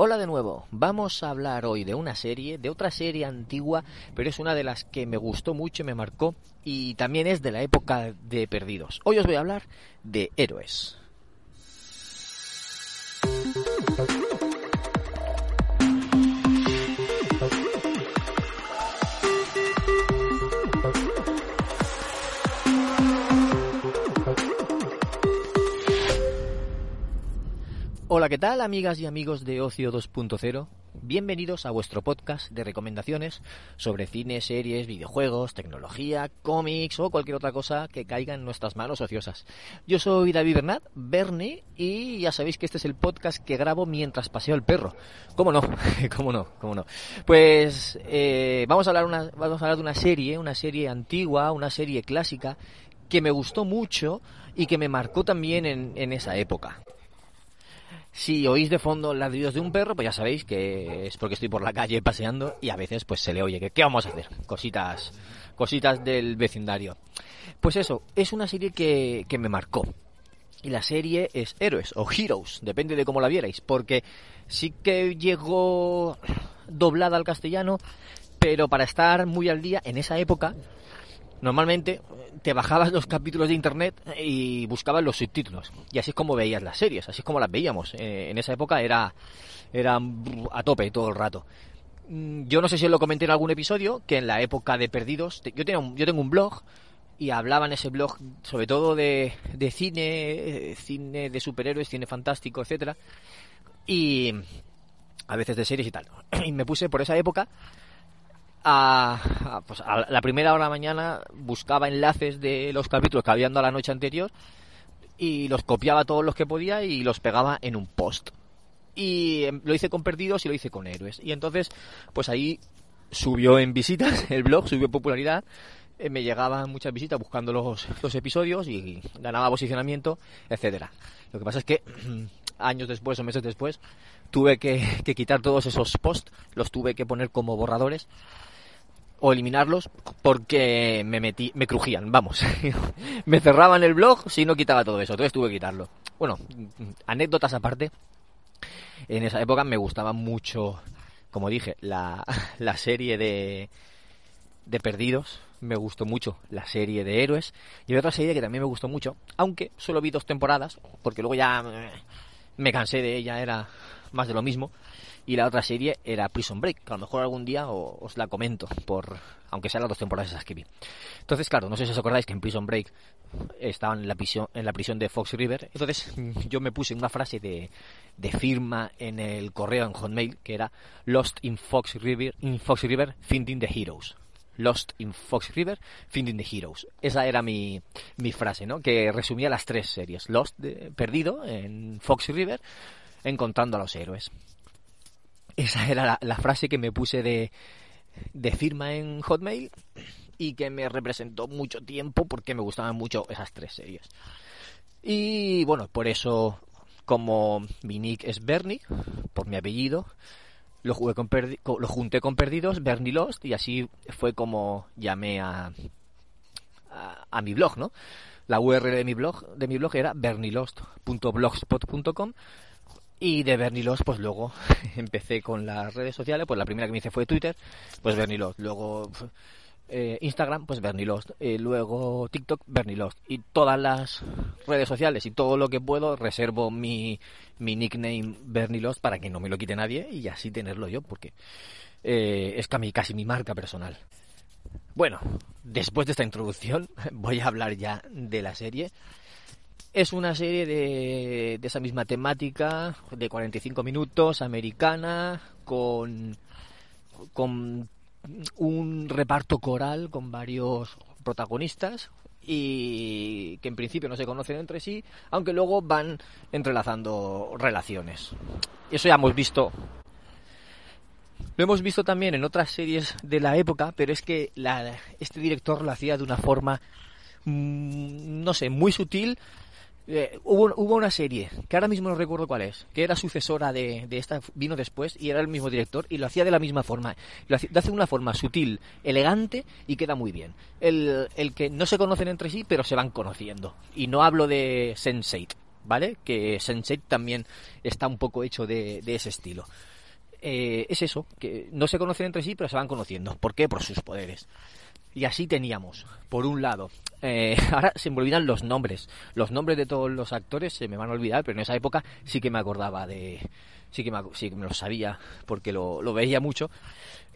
Hola de nuevo, vamos a hablar hoy de una serie, de otra serie antigua, pero es una de las que me gustó mucho y me marcó y también es de la época de Perdidos. Hoy os voy a hablar de Héroes. ¿Qué tal amigas y amigos de Ocio 2.0? Bienvenidos a vuestro podcast de recomendaciones sobre cine, series, videojuegos, tecnología, cómics o cualquier otra cosa que caiga en nuestras manos ociosas. Yo soy David Bernat, Bernie, y ya sabéis que este es el podcast que grabo mientras paseo el perro. ¿Cómo no? ¿Cómo no? ¿Cómo no? Pues eh, vamos, a hablar una, vamos a hablar de una serie, una serie antigua, una serie clásica que me gustó mucho y que me marcó también en esa época. Si oís de fondo ladridos de un perro, pues ya sabéis que es porque estoy por la calle paseando y a veces pues se le oye que qué vamos a hacer, cositas, cositas del vecindario. Pues eso, es una serie que, que me marcó. Y la serie es Héroes o Heroes, depende de cómo la vierais, porque sí que llegó doblada al castellano, pero para estar muy al día en esa época normalmente te bajabas los capítulos de internet y buscabas los subtítulos. Y así es como veías las series, así es como las veíamos. Eh, en esa época era, era a tope todo el rato. Mm, yo no sé si lo comenté en algún episodio, que en la época de Perdidos, yo, tenía yo tengo un blog y hablaba en ese blog sobre todo de, de cine, eh, cine de superhéroes, cine fantástico, etcétera Y a veces de series y tal. Y me puse por esa época a, pues a la primera hora de la mañana buscaba enlaces de los capítulos que habían dado la noche anterior y los copiaba todos los que podía y los pegaba en un post. Y em, lo hice con Perdidos y lo hice con Héroes. Y entonces, pues ahí subió en visitas el blog, subió popularidad, eh, me llegaban muchas visitas buscando los, los episodios y ganaba posicionamiento, etcétera. Lo que pasa es que años después o meses después tuve que, que quitar todos esos posts, los tuve que poner como borradores o eliminarlos porque me metí, me crujían, vamos. me cerraban el blog si no quitaba todo eso, entonces tuve que quitarlo. Bueno, anécdotas aparte, en esa época me gustaba mucho, como dije, la, la serie de, de Perdidos, me gustó mucho la serie de Héroes y otra serie que también me gustó mucho, aunque solo vi dos temporadas, porque luego ya me cansé de ella, era más de lo mismo, y la otra serie era Prison Break, que a lo mejor algún día os la comento, por aunque sean las dos temporadas esas que vi. Entonces, claro, no sé si os acordáis que en Prison Break estaban en la prisión, en la prisión de Fox River. Entonces, yo me puse una frase de, de firma en el correo en Hotmail que era Lost in Fox River, in Fox River, Finding the Heroes. Lost in Fox River, Finding the Heroes. Esa era mi, mi frase, ¿no? Que resumía las tres series. Lost, perdido en Fox River, encontrando a los héroes. Esa era la, frase que me puse de, de firma en Hotmail y que me representó mucho tiempo porque me gustaban mucho esas tres series. Y bueno, por eso, como mi nick es Bernie, por mi apellido, lo, jugué con lo junté con Perdidos, Bernie Lost, y así fue como llamé a, a, mi blog, ¿no? La URL de mi blog, de mi blog era bernilost.blogspot.com y de Bernilos, pues luego empecé con las redes sociales, pues la primera que me hice fue Twitter, pues Bernilos, luego eh, Instagram, pues Bernilos, eh, luego TikTok, Bernilos, y todas las redes sociales y todo lo que puedo reservo mi, mi nickname Bernilos para que no me lo quite nadie y así tenerlo yo, porque eh, es casi, casi mi marca personal. Bueno, después de esta introducción voy a hablar ya de la serie. Es una serie de, de esa misma temática, de 45 minutos, americana, con, con un reparto coral con varios protagonistas y que en principio no se conocen entre sí, aunque luego van entrelazando relaciones. Eso ya hemos visto. Lo hemos visto también en otras series de la época, pero es que la, este director lo hacía de una forma, mmm, no sé, muy sutil eh, hubo, hubo, una serie, que ahora mismo no recuerdo cuál es, que era sucesora de, de, esta, vino después y era el mismo director y lo hacía de la misma forma. Lo, hacía, lo hace de una forma sutil, elegante y queda muy bien. El, el, que no se conocen entre sí, pero se van conociendo. Y no hablo de Sense8, ¿vale? Que Sense8 también está un poco hecho de, de ese estilo. Eh, es eso, que no se conocen entre sí, pero se van conociendo. ¿Por qué? Por sus poderes. Y así teníamos, por un lado, eh, ahora se me olvidan los nombres. Los nombres de todos los actores se me van a olvidar, pero en esa época sí que me acordaba de. Sí que me, sí que me lo sabía, porque lo, lo veía mucho.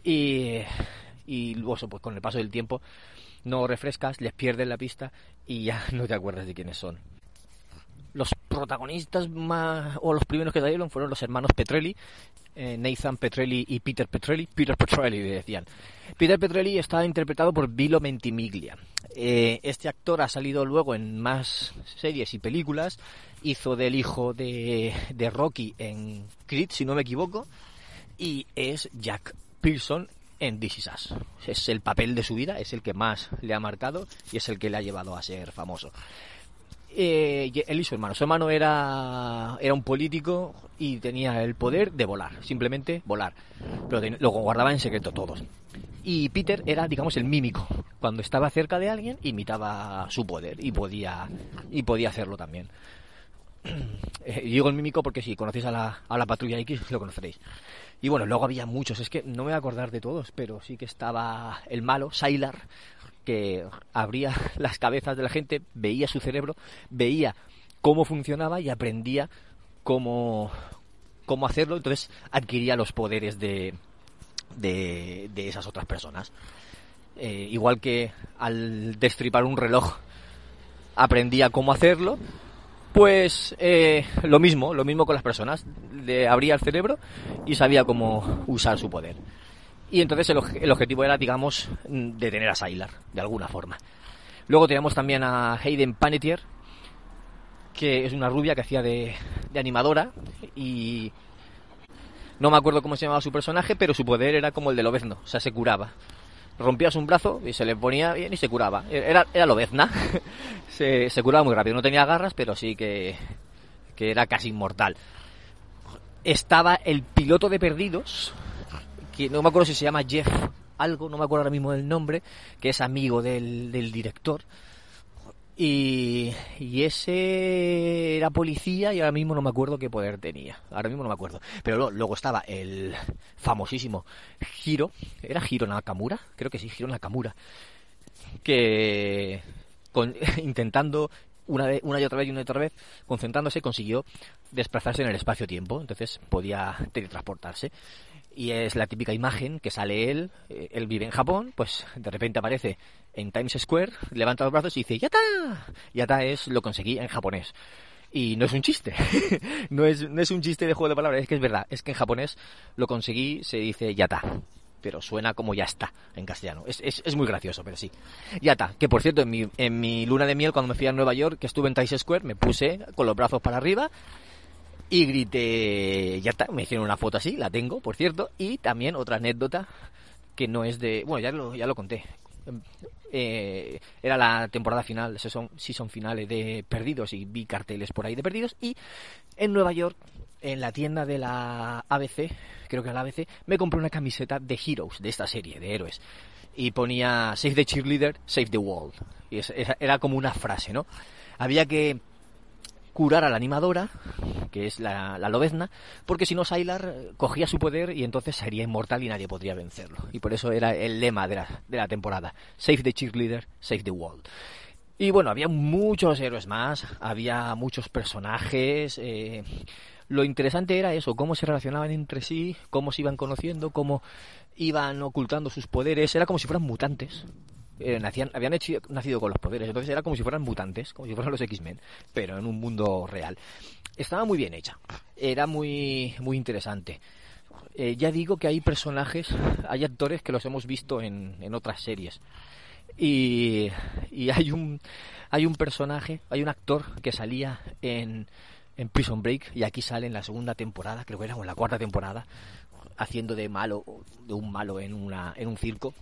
Y, y luego, pues con el paso del tiempo, no refrescas, les pierdes la pista y ya no te acuerdas de quiénes son los protagonistas más, o los primeros que salieron fueron los hermanos Petrelli, eh, Nathan Petrelli y Peter Petrelli, Peter Petrelli decían. Peter Petrelli estaba interpretado por Vilo Mentimiglia. Eh, este actor ha salido luego en más series y películas, hizo del hijo de, de Rocky en Creed, si no me equivoco, y es Jack Pearson en This Is Us. Es el papel de su vida, es el que más le ha marcado y es el que le ha llevado a ser famoso eh, él y su hermano. Su hermano era, era un político y tenía el poder de volar, simplemente volar. Pero lo guardaba en secreto todos. Y Peter era, digamos, el mímico. Cuando estaba cerca de alguien, imitaba su poder y podía, y podía hacerlo también. Eh, digo el mímico porque si conocéis a la, a la patrulla X lo conoceréis. Y bueno, luego había muchos, es que no me voy a acordar de todos, pero sí que estaba el malo, Sylar, que abría las cabezas de la gente, veía su cerebro, veía cómo funcionaba y aprendía cómo, cómo hacerlo, entonces adquiría los poderes de, de, esas otras personas. Eh, igual que al destripar un reloj aprendía cómo hacerlo, pues eh, lo mismo, lo mismo con las personas. Le abría el cerebro y sabía cómo usar su poder. Y entonces el, objetivo era, digamos, detener a Sylar, de alguna forma. Luego teníamos también a Hayden Panettiere, que es una rubia que hacía de, animadora y no me acuerdo cómo se llamaba su personaje, pero su poder era como el de Lobezno, o sea, se curaba. Rompías un brazo y se le ponía bien y se curaba. Era, era Lobezna, se, se curaba muy rápido. No tenía garras, pero sí que, que era casi inmortal. Estaba el piloto de Perdidos, que no me acuerdo si se llama Jeff algo, no me acuerdo ahora mismo del nombre, que es amigo del, director. Y, y, ese era policía y ahora mismo no me acuerdo qué poder tenía. Ahora mismo no me acuerdo. Pero luego, estaba el famosísimo Hiro. ¿Era Hiro Nakamura? Creo que sí, Hiro Nakamura. Que con, intentando una, vez, una y otra vez y una y otra vez, concentrándose, consiguió desplazarse en el espacio-tiempo. Entonces podía teletransportarse y es la típica imagen que sale él, eh, él vive en Japón, pues de repente aparece en Times Square, levanta los brazos y dice ¡Yata! Yata es lo conseguí en japonés. Y no es un chiste, no, es, no es un chiste de juego de palabras, es que es verdad, es que en japonés lo conseguí, se dice Yata, pero suena como ya está en castellano. Es, es, es muy gracioso, pero sí. Yata, que por cierto, en mi, en mi luna de miel, cuando me fui a Nueva York, que estuve en Times Square, me puse con los brazos para arriba y grité, ya está, me hicieron una foto así, la tengo, por cierto, y también otra anécdota que no es de, bueno, ya lo, ya lo conté. Eh, era la temporada final, season, season finales de Perdidos y vi carteles por ahí de Perdidos y en Nueva York, en la tienda de la ABC, creo que era la ABC, me compré una camiseta de Heroes, de esta serie, de héroes. Y ponía Save the Cheerleader, Save the World. Y era como una frase, ¿no? Había que curar a la animadora, que es la, la lobezna, porque si no Sylar cogía su poder y entonces sería inmortal y nadie podría vencerlo. Y por eso era el lema de la, de la temporada. Save the cheerleader, save the world. Y bueno, había muchos héroes más, había muchos personajes. Eh, lo interesante era eso, cómo se relacionaban entre sí, cómo se iban conociendo, cómo iban ocultando sus poderes. Era como si fueran mutantes. Eh, nacían, habían hecho, nacido con los poderes, entonces era como si fueran mutantes, como si fueran los X-Men, pero en un mundo real. Estaba muy bien hecha, era muy, muy interesante. Eh, ya digo que hay personajes, hay actores que los hemos visto en, en otras series. Y, y, hay un hay un personaje, hay un actor que salía en, en Prison Break y aquí sale en la segunda temporada, creo que era en la cuarta temporada, haciendo de malo, de un malo en una en un circo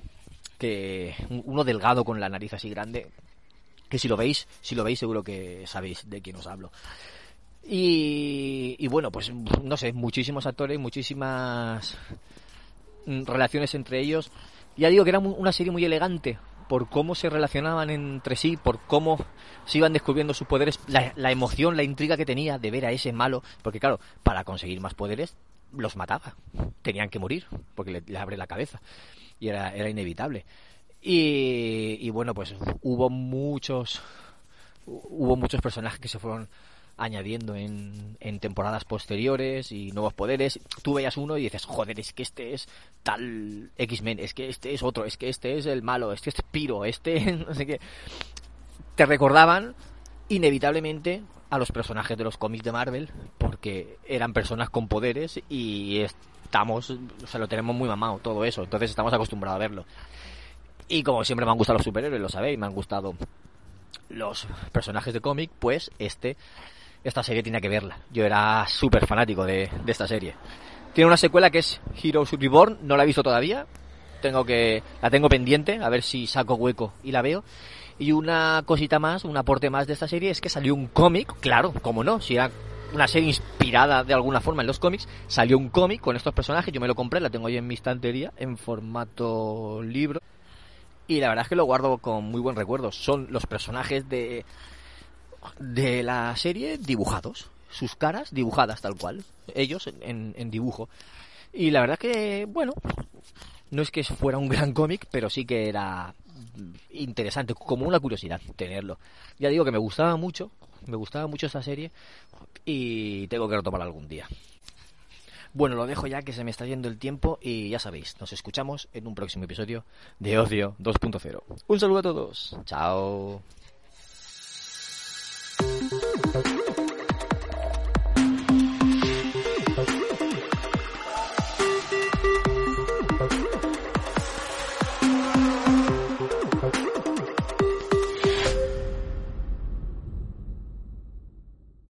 que uno delgado con la nariz así grande, que si lo veis, si lo veis seguro que sabéis de quién os hablo. Y, bueno, pues no sé, muchísimos actores, muchísimas relaciones entre ellos. Ya digo que era una serie muy elegante, por cómo se relacionaban entre sí, por cómo se iban descubriendo sus poderes, la, la emoción, la intriga que tenía de ver a ese malo, porque claro, para conseguir más poderes los mataba, tenían que morir, porque le, abre la cabeza, y era, era inevitable. Y, bueno, pues hubo muchos, hubo muchos personajes que se fueron añadiendo en, en, temporadas posteriores y nuevos poderes. Tú veías uno y dices, joder, es que este es tal X-Men, es que este es otro, es que este es el malo, es que este es Piro, este no sé qué. Te recordaban inevitablemente a los personajes de los cómics de Marvel porque eran personas con poderes y estamos, o sea, lo tenemos muy mamado todo eso, entonces estamos acostumbrados a verlo. Y como siempre me han gustado los superhéroes, lo sabéis, me han gustado los personajes de cómic, pues este esta serie tenía que verla. Yo era súper fanático de, esta serie. Tiene una secuela que es Heroes Reborn, no la he visto todavía. Tengo que, la tengo pendiente, a ver si saco hueco y la veo. Y una cosita más, un aporte más de esta serie es que salió un cómic, claro, como no, si era una serie inspirada de alguna forma en los cómics, salió un cómic con estos personajes, yo me lo compré, la tengo ahí en mi estantería en formato libro. Y la verdad es que lo guardo con muy buen recuerdo. Son los personajes de de la serie dibujados, sus caras dibujadas tal cual, ellos en, en dibujo. Y la verdad que, bueno, no es que fuera un gran cómic, pero sí que era interesante, como una curiosidad tenerlo. Ya digo que me gustaba mucho, me gustaba mucho esta serie y tengo que retomarla algún día. Bueno, lo dejo ya que se me está yendo el tiempo y ya sabéis, nos escuchamos en un próximo episodio de Ocio 2.0. Un saludo a todos. Chao.